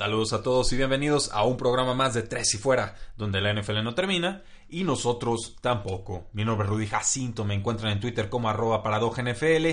Saludos a todos y bienvenidos a un programa más de Tres y Fuera, donde la NFL no termina y nosotros tampoco. Mi nombre es Rudy Jacinto, me encuentran en Twitter como arroba NFL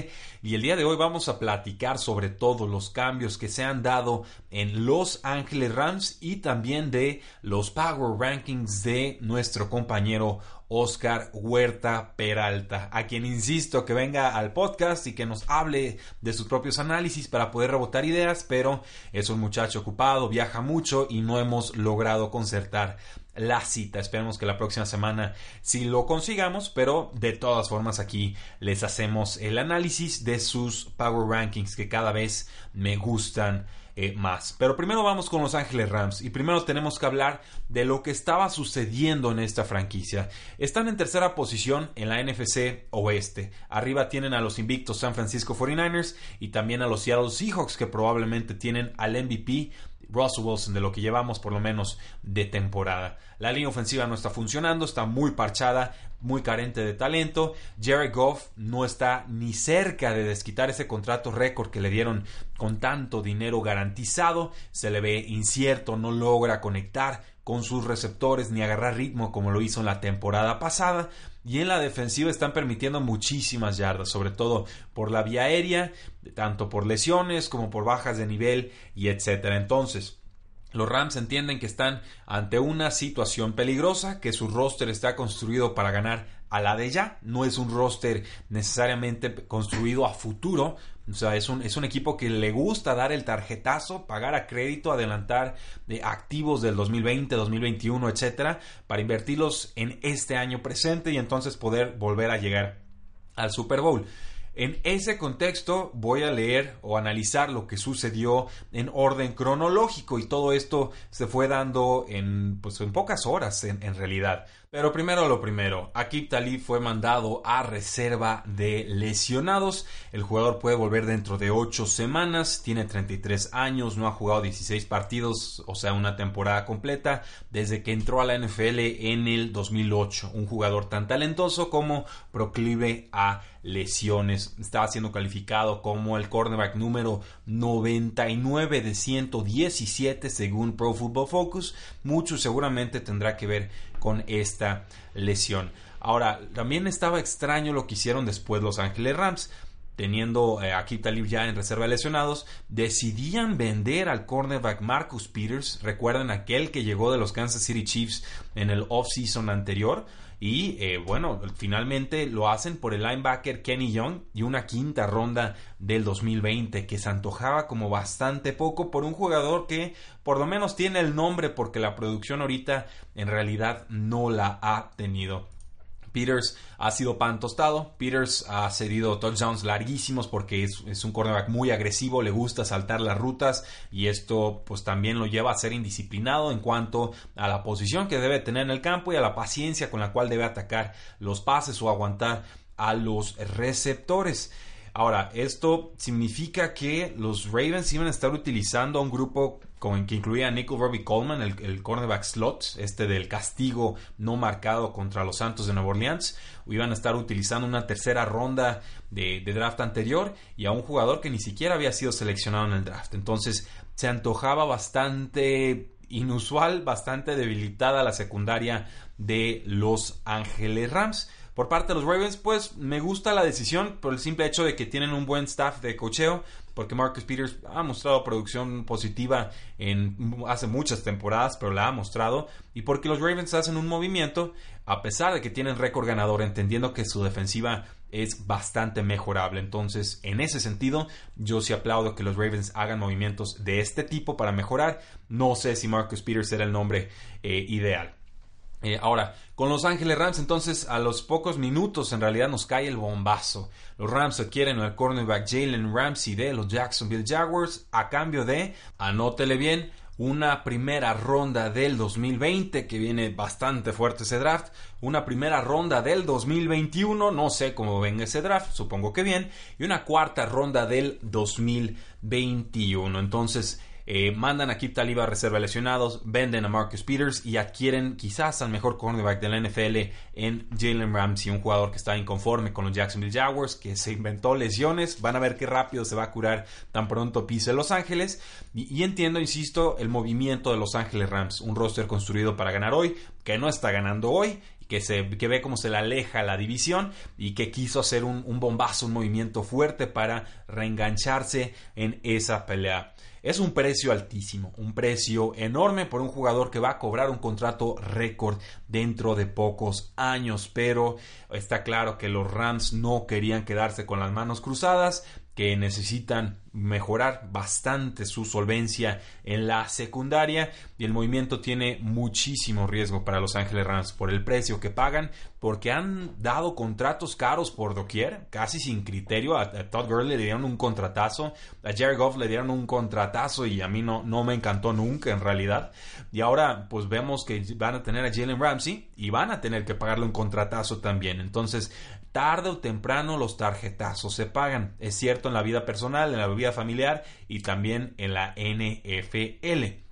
y el día de hoy vamos a platicar sobre todos los cambios que se han dado en Los Ángeles Rams y también de los Power Rankings de nuestro compañero Oscar Huerta Peralta, a quien insisto que venga al podcast y que nos hable de sus propios análisis para poder rebotar ideas, pero es un muchacho ocupado, viaja mucho y no hemos logrado concertar la cita. Esperemos que la próxima semana sí lo consigamos, pero de todas formas aquí les hacemos el análisis de sus Power Rankings que cada vez me gustan eh, más. Pero primero vamos con Los Ángeles Rams y primero tenemos que hablar de lo que estaba sucediendo en esta franquicia. Están en tercera posición en la NFC Oeste. Arriba tienen a los invictos San Francisco 49ers y también a los Seattle Seahawks que probablemente tienen al MVP Russell Wilson de lo que llevamos por lo menos de temporada. La línea ofensiva no está funcionando, está muy parchada, muy carente de talento. Jared Goff no está ni cerca de desquitar ese contrato récord que le dieron con tanto dinero garantizado. Se le ve incierto, no logra conectar con sus receptores ni agarrar ritmo como lo hizo en la temporada pasada. Y en la defensiva están permitiendo muchísimas yardas, sobre todo por la vía aérea, tanto por lesiones como por bajas de nivel y etcétera. Entonces, los Rams entienden que están ante una situación peligrosa, que su roster está construido para ganar a la de ya. No es un roster necesariamente construido a futuro. O sea, es un, es un equipo que le gusta dar el tarjetazo, pagar a crédito, adelantar de activos del 2020, 2021, etcétera, para invertirlos en este año presente y entonces poder volver a llegar al Super Bowl. En ese contexto voy a leer o analizar lo que sucedió en orden cronológico y todo esto se fue dando en, pues, en pocas horas en, en realidad. Pero primero lo primero, Akib Talib fue mandado a reserva de lesionados. El jugador puede volver dentro de 8 semanas, tiene 33 años, no ha jugado 16 partidos, o sea, una temporada completa, desde que entró a la NFL en el 2008. Un jugador tan talentoso como proclive a lesiones. Estaba siendo calificado como el cornerback número 99 de 117 según Pro Football Focus. Mucho seguramente tendrá que ver con esta lesión. Ahora, también estaba extraño lo que hicieron después los Ángeles Rams. Teniendo eh, aquí Talib ya en reserva lesionados, decidían vender al cornerback Marcus Peters. Recuerden aquel que llegó de los Kansas City Chiefs en el offseason anterior. Y eh, bueno, finalmente lo hacen por el linebacker Kenny Young y una quinta ronda del 2020 que se antojaba como bastante poco por un jugador que por lo menos tiene el nombre porque la producción ahorita en realidad no la ha tenido. Peters ha sido pan tostado. Peters ha cedido touchdowns larguísimos porque es, un cornerback muy agresivo, le gusta saltar las rutas y esto pues también lo lleva a ser indisciplinado en cuanto a la posición que debe tener en el campo y a la paciencia con la cual debe atacar los pases o aguantar a los receptores. Ahora, esto significa que los Ravens iban a estar utilizando a un grupo con, que incluía a Nickel Robbie Coleman, el, cornerback slot, este del castigo no marcado contra los Santos de Nueva Orleans. Iban a estar utilizando una tercera ronda de, de draft anterior y a un jugador que ni siquiera había sido seleccionado en el draft. Entonces, se antojaba bastante inusual, bastante debilitada la secundaria de Los Ángeles Rams. Por parte de los Ravens, pues me gusta la decisión por el simple hecho de que tienen un buen staff de cocheo, porque Marcus Peters ha mostrado producción positiva en hace muchas temporadas, pero la ha mostrado, y porque los Ravens hacen un movimiento, a pesar de que tienen récord ganador, entendiendo que su defensiva es bastante mejorable. Entonces, en ese sentido, yo sí aplaudo que los Ravens hagan movimientos de este tipo para mejorar. No sé si Marcus Peters era el nombre eh, ideal. Eh, ahora, con Los Ángeles Rams, entonces a los pocos minutos en realidad nos cae el bombazo. Los Rams adquieren al cornerback Jalen Ramsey de los Jacksonville Jaguars a cambio de, anótele bien, una primera ronda del 2020, que viene bastante fuerte ese draft, una primera ronda del 2021, no sé cómo venga ese draft, supongo que bien, y una cuarta ronda del 2021. Entonces, eh, mandan a Kip Taliba a reserva lesionados, venden a Marcus Peters y adquieren quizás al mejor cornerback de la NFL en Jalen Ramsey, un jugador que está inconforme con los Jacksonville Jaguars, que se inventó lesiones. Van a ver qué rápido se va a curar tan pronto pise Los Ángeles. Y, y entiendo, insisto, el movimiento de Los Ángeles Rams, un roster construido para ganar hoy, que no está ganando hoy que, se, que ve cómo se le aleja la división y que quiso hacer un, un, bombazo, un movimiento fuerte para reengancharse en esa pelea. Es un precio altísimo, un precio enorme por un jugador que va a cobrar un contrato récord dentro de pocos años, pero está claro que los Rams no querían quedarse con las manos cruzadas, que necesitan mejorar bastante su solvencia en la secundaria. Y el movimiento tiene muchísimo riesgo para Los Ángeles Rams por el precio que pagan porque han dado contratos caros por doquier casi sin criterio. A, Todd Gurley le dieron un contratazo a Jared Goff le dieron un contratazo y a mí no, no me encantó nunca en realidad. Y ahora pues vemos que van a tener a Jalen Ramsey y van a tener que pagarle un contratazo también. Entonces tarde o temprano los tarjetazos se pagan. Es cierto en la vida personal, en la vida familiar y también en la NFL.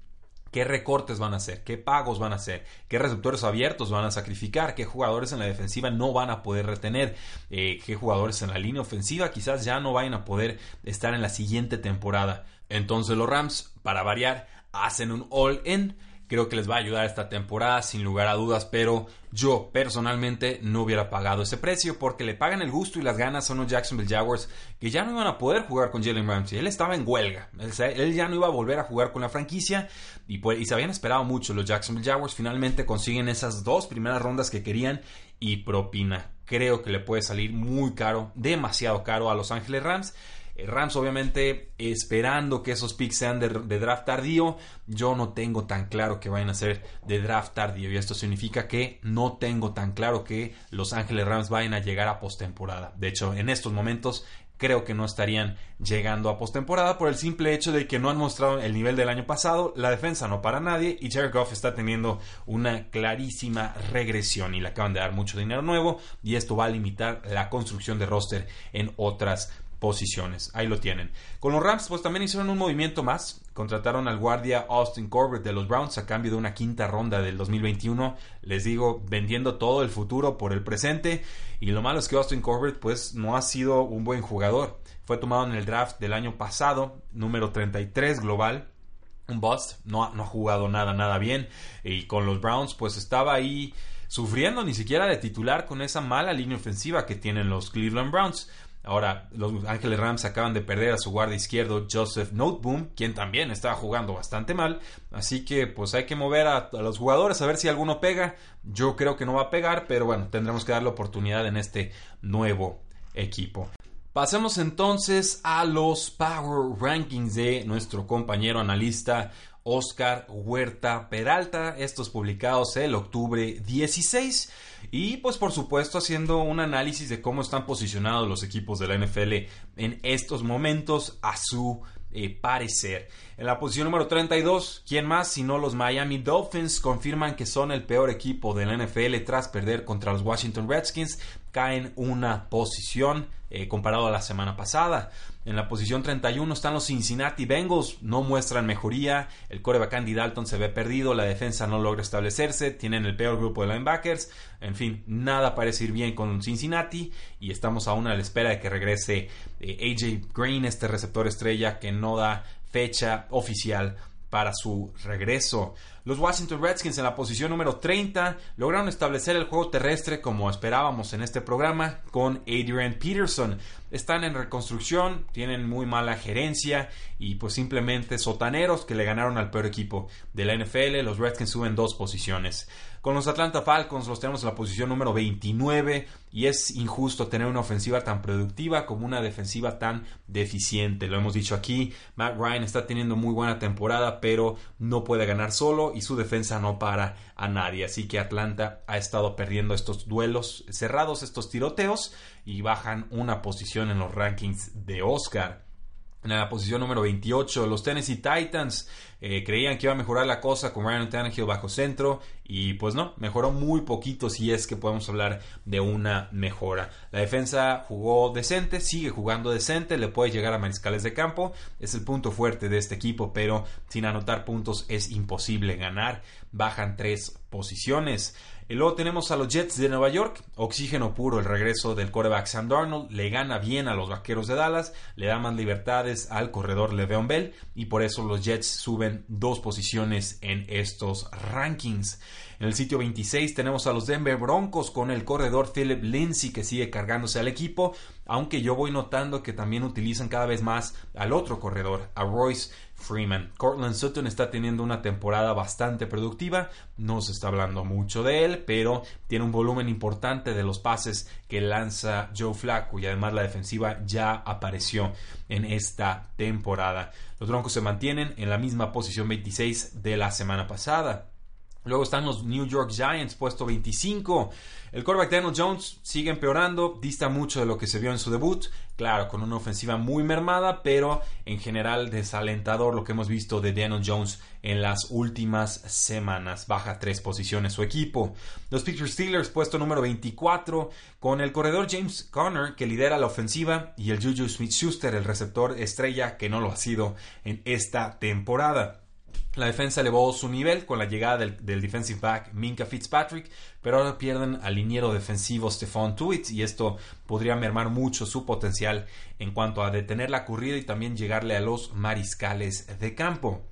¿Qué recortes van a hacer? ¿Qué pagos van a hacer? ¿Qué receptores abiertos van a sacrificar? ¿Qué jugadores en la defensiva no van a poder retener? Eh, ¿Qué jugadores en la línea ofensiva quizás ya no vayan a poder estar en la siguiente temporada? Entonces los Rams, para variar, hacen un all-in creo que les va a ayudar esta temporada sin lugar a dudas, pero yo personalmente no hubiera pagado ese precio porque le pagan el gusto y las ganas a unos Jacksonville Jaguars que ya no iban a poder jugar con Jalen Ramsey. Él estaba en huelga, él, ya no iba a volver a jugar con la franquicia y, pues, se habían esperado mucho. Los Jacksonville Jaguars finalmente consiguen esas dos primeras rondas que querían y propina. Creo que le puede salir muy caro, demasiado caro a Los Ángeles Rams. Eh, Rams obviamente esperando que esos picks sean de, draft tardío. Yo no tengo tan claro que vayan a ser de draft tardío. Y esto significa que no tengo tan claro que Los Ángeles Rams vayan a llegar a postemporada. De hecho, en estos momentos creo que no estarían llegando a postemporada por el simple hecho de que no han mostrado el nivel del año pasado, la defensa no para nadie y Jared Goff está teniendo una clarísima regresión y le acaban de dar mucho dinero nuevo y esto va a limitar la construcción de roster en otras posiciones. Ahí lo tienen. Con los Rams, pues también hicieron un movimiento más. Contrataron al guardia Austin Corbett de los Browns a cambio de una quinta ronda del 2021. Les digo, vendiendo todo el futuro por el presente. Y lo malo es que Austin Corbett, pues, no ha sido un buen jugador. Fue tomado en el draft del año pasado, número 33 global. Un bust, no, no ha jugado nada, nada bien. Y con los Browns, pues estaba ahí sufriendo ni siquiera de titular con esa mala línea ofensiva que tienen los Cleveland Browns. Ahora, los Ángeles Rams acaban de perder a su guardia izquierdo Joseph Noteboom, quien también estaba jugando bastante mal. Así que pues hay que mover a, a, los jugadores a ver si alguno pega. Yo creo que no va a pegar, pero bueno, tendremos que darle oportunidad en este nuevo equipo. Pasemos entonces a los Power Rankings de nuestro compañero analista Oscar Huerta Peralta, estos publicados el octubre 16 y pues por supuesto haciendo un análisis de cómo están posicionados los equipos de la NFL en estos momentos a su eh, parecer. En la posición número 32, ¿quién más sino los Miami Dolphins confirman que son el peor equipo de la NFL tras perder contra los Washington Redskins? Caen una posición eh, comparado a la semana pasada. En la posición 31 están los Cincinnati Bengals, no muestran mejoría, el coreback Andy Dalton se ve perdido, la defensa no logra establecerse, tienen el peor grupo de linebackers, en fin, nada parece ir bien con Cincinnati. Y estamos aún a la espera de que regrese eh, AJ Green, este receptor estrella que no da fecha oficial para su regreso. Los Washington Redskins en la posición número 30 lograron establecer el juego terrestre como esperábamos en este programa con Adrian Peterson. Están en reconstrucción, tienen muy mala gerencia y pues simplemente sotaneros que le ganaron al peor equipo de la NFL. Los Redskins suben dos posiciones. Con los Atlanta Falcons los tenemos en la posición número 29 y es injusto tener una ofensiva tan productiva como una defensiva tan deficiente. Lo hemos dicho aquí, Matt Ryan está teniendo muy buena temporada, pero no puede ganar solo y su defensa no para a nadie. Así que Atlanta ha estado perdiendo estos duelos cerrados, estos tiroteos y bajan una posición en los rankings de Oscar. En la posición número 28, los Tennessee Titans eh, creían que iba a mejorar la cosa con Ryan Tannehill bajo centro y pues no, mejoró muy poquito si es que podemos hablar de una mejora. La defensa jugó decente, sigue jugando decente, le puede llegar a mariscales de campo, es el punto fuerte de este equipo, pero sin anotar puntos es imposible ganar. Bajan tres posiciones. Y luego tenemos a los Jets de Nueva York, oxígeno puro, el regreso del quarterback Sam Darnold, le gana bien a los Vaqueros de Dallas, le da más libertades al corredor Le'Veon Bell y por eso los Jets suben dos posiciones en estos rankings. En el sitio 26 tenemos a los Denver Broncos con el corredor Philip Lindsay que sigue cargándose al equipo, aunque yo voy notando que también utilizan cada vez más al otro corredor, a Royce Freeman. Cortland Sutton está teniendo una temporada bastante productiva, no se está hablando mucho de él, pero tiene un volumen importante de los pases que lanza Joe Flacco y además la defensiva ya apareció en esta temporada. Los Broncos se mantienen en la misma posición 26 de la semana pasada. Luego están los New York Giants, puesto 25. El quarterback Daniel Jones sigue empeorando, dista mucho de lo que se vio en su debut. Claro, con una ofensiva muy mermada, pero en general desalentador lo que hemos visto de Daniel Jones en las últimas semanas. Baja tres posiciones su equipo. Los Pittsburgh Steelers, puesto número 24, con el corredor James Conner, que lidera la ofensiva, y el Juju Smith-Schuster, el receptor estrella, que no lo ha sido en esta temporada. La defensa elevó su nivel con la llegada del, defensive back Minka Fitzpatrick, pero ahora pierden al liniero defensivo Stephon Tuitt y esto podría mermar mucho su potencial en cuanto a detener la corrida y también llegarle a los mariscales de campo.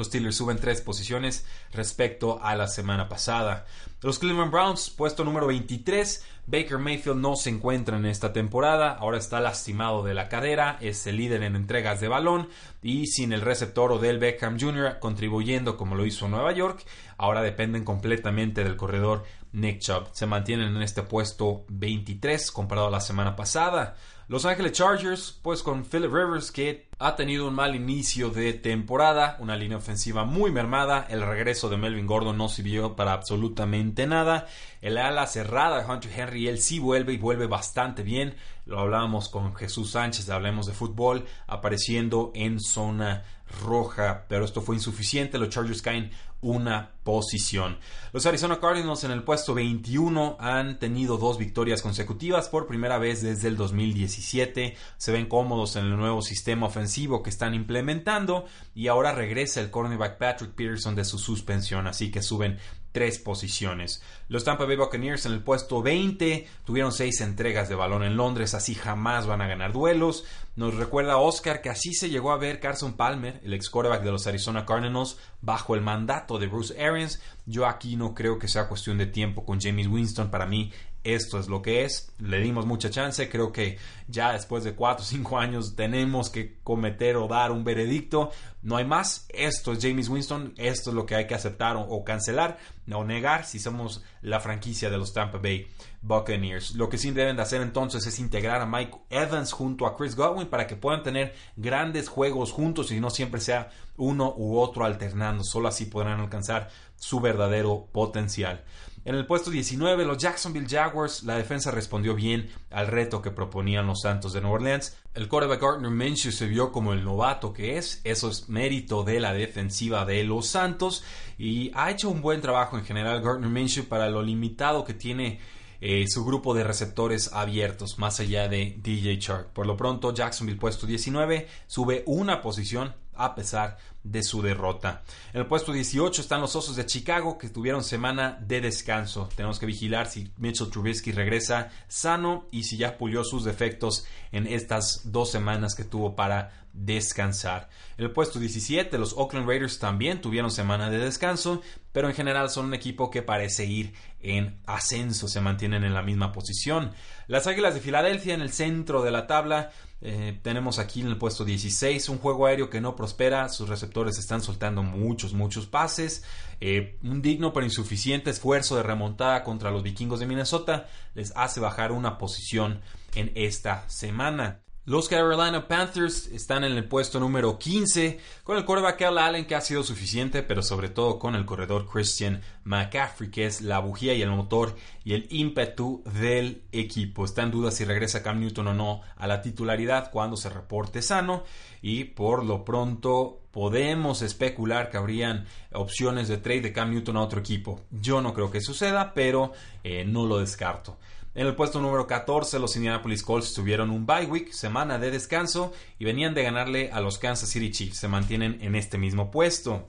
Los Steelers suben tres posiciones respecto a la semana pasada. Los Cleveland Browns, puesto número 23. Baker Mayfield no se encuentra en esta temporada, ahora está lastimado de la cadera, es el líder en entregas de balón y sin el receptor Odell Beckham Jr. contribuyendo como lo hizo Nueva York, ahora dependen completamente del corredor Nick Chubb. Se mantienen en este puesto 23 comparado a la semana pasada. Los Ángeles Chargers, pues con Philip Rivers que ha tenido un mal inicio de temporada, una línea ofensiva muy mermada, el regreso de Melvin Gordon no sirvió para absolutamente nada, el ala cerrada de Hunter Henry, él sí vuelve y vuelve bastante bien, lo hablábamos con Jesús Sánchez, hablemos de fútbol, apareciendo en zona roja, pero esto fue insuficiente, los Chargers caen una posición. Los Arizona Cardinals en el puesto 21 han tenido dos victorias consecutivas por primera vez desde el 2017. Se ven cómodos en el nuevo sistema ofensivo que están implementando y ahora regresa el cornerback Patrick Peterson de su suspensión, así que suben tres posiciones. Los Tampa Bay Buccaneers en el puesto 20 tuvieron seis entregas de balón en Londres, así jamás van a ganar duelos. Nos recuerda Oscar que así se llegó a ver Carson Palmer, el ex quarterback de los Arizona Cardinals, bajo el mandato de Bruce Arians. Yo aquí no creo que sea cuestión de tiempo con James Winston. Para mí esto es lo que es, le dimos mucha chance, creo que ya después de 4 o 5 años tenemos que cometer o dar un veredicto, no hay más, esto es James Winston, esto es lo que hay que aceptar o, cancelar o negar si somos la franquicia de los Tampa Bay Buccaneers. Lo que sí deben de hacer entonces es integrar a Mike Evans junto a Chris Godwin para que puedan tener grandes juegos juntos y no siempre sea uno u otro alternando, solo así podrán alcanzar su verdadero potencial. En el puesto 19, los Jacksonville Jaguars, la defensa respondió bien al reto que proponían los Santos de Nueva Orleans. El quarterback Gardner Minshew se vio como el novato que es, eso es mérito de la defensiva de los Santos y ha hecho un buen trabajo en general Gardner Minshew para lo limitado que tiene eh, su grupo de receptores abiertos, más allá de DJ Chark. Por lo pronto, Jacksonville puesto 19 sube una posición a pesar de su derrota. En el puesto 18 están los Osos de Chicago que tuvieron semana de descanso. Tenemos que vigilar si Mitchell Trubisky regresa sano y si ya pulió sus defectos en estas dos semanas que tuvo para descansar. En el puesto 17 los Oakland Raiders también tuvieron semana de descanso, pero en general son un equipo que parece ir en ascenso, se mantienen en la misma posición. Las Águilas de Filadelfia en el centro de la tabla Eh, tenemos aquí en el puesto 16 un juego aéreo que no prospera, sus receptores están soltando muchos, muchos pases. Eh, un digno pero insuficiente esfuerzo de remontada contra los vikingos de Minnesota les hace bajar una posición en esta semana. Los Carolina Panthers están en el puesto número 15 con el quarterback Al Allen que ha sido suficiente, pero sobre todo con el corredor Christian McCaffrey que es la bujía y el motor y el ímpetu del equipo. Está en duda si regresa Cam Newton o no a la titularidad cuando se reporte sano y por lo pronto podemos especular que habrían opciones de trade de Cam Newton a otro equipo. Yo no creo que suceda, pero eh, no lo descarto. En el puesto número 14, los Indianapolis Colts tuvieron un bye week, semana de descanso, y venían de ganarle a los Kansas City Chiefs. Se mantienen en este mismo puesto.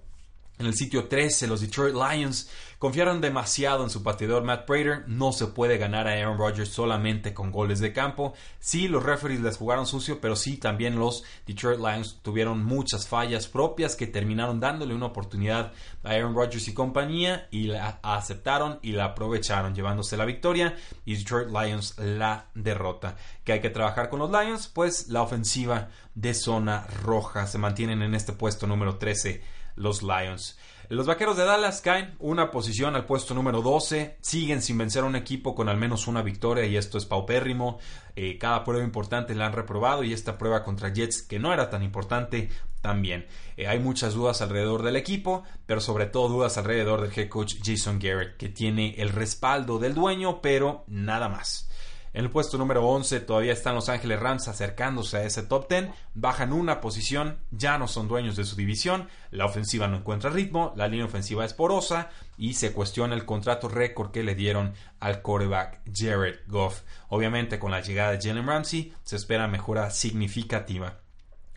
En el sitio 13, los Detroit Lions confiaron demasiado en su pateador Matt Prater. No se puede ganar a Aaron Rodgers solamente con goles de campo. Sí, los referees les jugaron sucio, pero sí también los Detroit Lions tuvieron muchas fallas propias que terminaron dándole una oportunidad a Aaron Rodgers y compañía y la aceptaron y la aprovecharon, llevándose la victoria y Detroit Lions la derrota. ¿Que hay que trabajar con los Lions? Pues la ofensiva de zona roja se mantienen en este puesto número 13 los Lions. Los Vaqueros de Dallas caen una posición al puesto número 12, siguen sin vencer a un equipo con al menos una victoria y esto es paupérrimo. Eh, cada prueba importante la han reprobado y esta prueba contra Jets, que no era tan importante, también. Eh, hay muchas dudas alrededor del equipo, pero sobre todo dudas alrededor del head coach Jason Garrett, que tiene el respaldo del dueño, pero nada más. En el puesto número 11 todavía están Los Ángeles Rams acercándose a ese top 10. Bajan una posición, ya no son dueños de su división. La ofensiva no encuentra ritmo, la línea ofensiva es porosa y se cuestiona el contrato récord que le dieron al quarterback Jared Goff. Obviamente con la llegada de Jalen Ramsey se espera mejora significativa.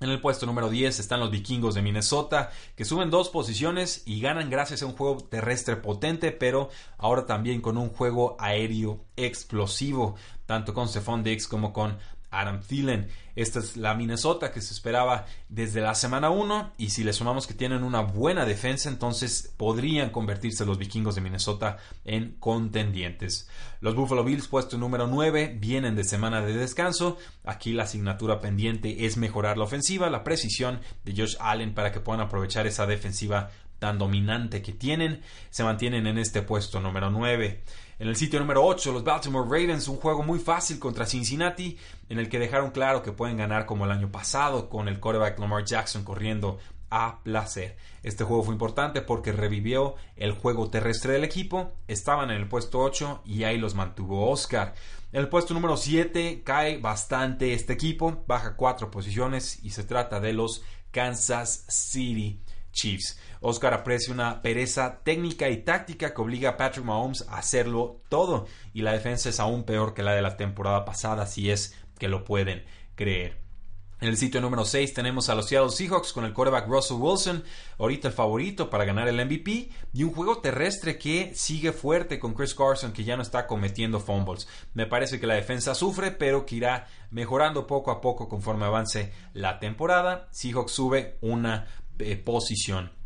En el puesto número 10 están los vikingos de Minnesota, que suben dos posiciones y ganan gracias a un juego terrestre potente, pero ahora también con un juego aéreo explosivo, tanto con Stephon Diggs como con Adam Thielen. Esta es la Minnesota que se esperaba desde la semana 1 y si le sumamos que tienen una buena defensa, entonces podrían convertirse los vikingos de Minnesota en contendientes. Los Buffalo Bills, puesto número 9, vienen de semana de descanso. Aquí la asignatura pendiente es mejorar la ofensiva, la precisión de Josh Allen para que puedan aprovechar esa defensiva tan dominante que tienen. Se mantienen en este puesto número 9. En el sitio número 8, los Baltimore Ravens, un juego muy fácil contra Cincinnati, en el que dejaron claro que pueden ganar como el año pasado, con el quarterback Lamar Jackson corriendo a placer. Este juego fue importante porque revivió el juego terrestre del equipo, estaban en el puesto 8 y ahí los mantuvo Oscar. En el puesto número 7 cae bastante este equipo, baja cuatro posiciones y se trata de los Kansas City Chiefs. Oscar aprecia una pereza técnica y táctica que obliga a Patrick Mahomes a hacerlo todo y la defensa es aún peor que la de la temporada pasada si es que lo pueden creer. En el sitio número 6 tenemos a los Seattle Seahawks con el quarterback Russell Wilson, ahorita el favorito para ganar el MVP, y un juego terrestre que sigue fuerte con Chris Carson que ya no está cometiendo fumbles. Me parece que la defensa sufre, pero que irá mejorando poco a poco conforme avance la temporada. Seahawks sube una eh, posición.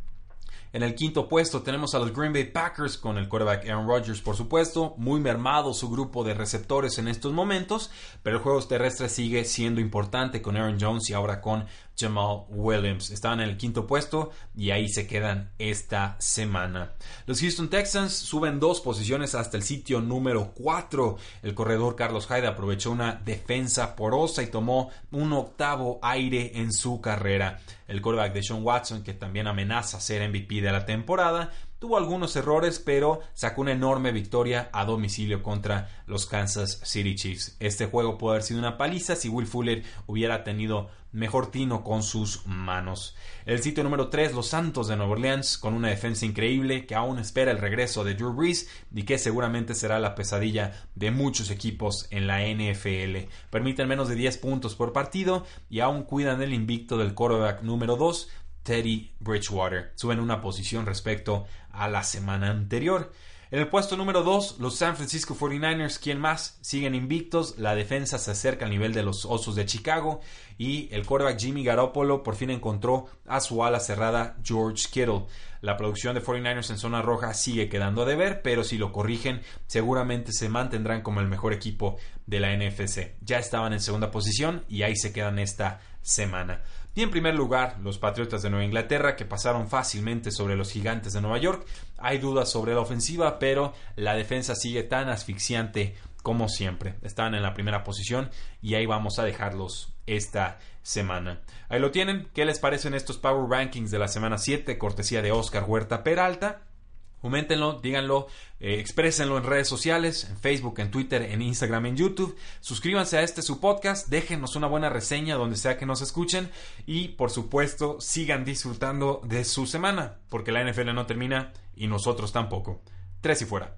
En el quinto puesto tenemos a los Green Bay Packers con el quarterback Aaron Rodgers, por supuesto, muy mermado su grupo de receptores en estos momentos, pero el juego terrestre sigue siendo importante con Aaron Jones y ahora con Jamal Williams. Estaban en el quinto puesto y ahí se quedan esta semana. Los Houston Texans suben dos posiciones hasta el sitio número 4. El corredor Carlos Hyde aprovechó una defensa porosa y tomó un octavo aire en su carrera. El quarterback de Sean Watson, que también amenaza ser MVP de la temporada, Tuvo algunos errores, pero sacó una enorme victoria a domicilio contra los Kansas City Chiefs. Este juego puede haber sido una paliza si Will Fuller hubiera tenido mejor tino con sus manos. El sitio número 3, los Santos de Nueva Orleans, con una defensa increíble que aún espera el regreso de Drew Brees y que seguramente será la pesadilla de muchos equipos en la NFL. Permiten menos de 10 puntos por partido y aún cuidan el invicto del quarterback número 2, Teddy Bridgewater. Suben una posición respecto a la semana anterior. En el puesto número 2, los San Francisco 49ers, ¿quién más? Siguen invictos, la defensa se acerca al nivel de los Osos de Chicago y el quarterback Jimmy Garoppolo por fin encontró a su ala cerrada George Kittle. La producción de 49ers en zona roja sigue quedando a deber, pero si lo corrigen, seguramente se mantendrán como el mejor equipo de la NFC. Ya estaban en segunda posición y ahí se quedan esta semana. Y en primer lugar, los Patriotas de Nueva Inglaterra, que pasaron fácilmente sobre los Gigantes de Nueva York. Hay dudas sobre la ofensiva, pero la defensa sigue tan asfixiante como siempre. Están en la primera posición y ahí vamos a dejarlos esta semana. Ahí lo tienen. ¿Qué les parecen estos Power Rankings de la semana 7? Cortesía de Oscar Huerta Peralta. Coméntenlo, díganlo, eh, exprésenlo en redes sociales, en Facebook, en Twitter, en Instagram, en YouTube. Suscríbanse a este su podcast, déjenos una buena reseña donde sea que nos escuchen y por supuesto sigan disfrutando de su semana, porque la NFL no termina y nosotros tampoco. Tres y fuera.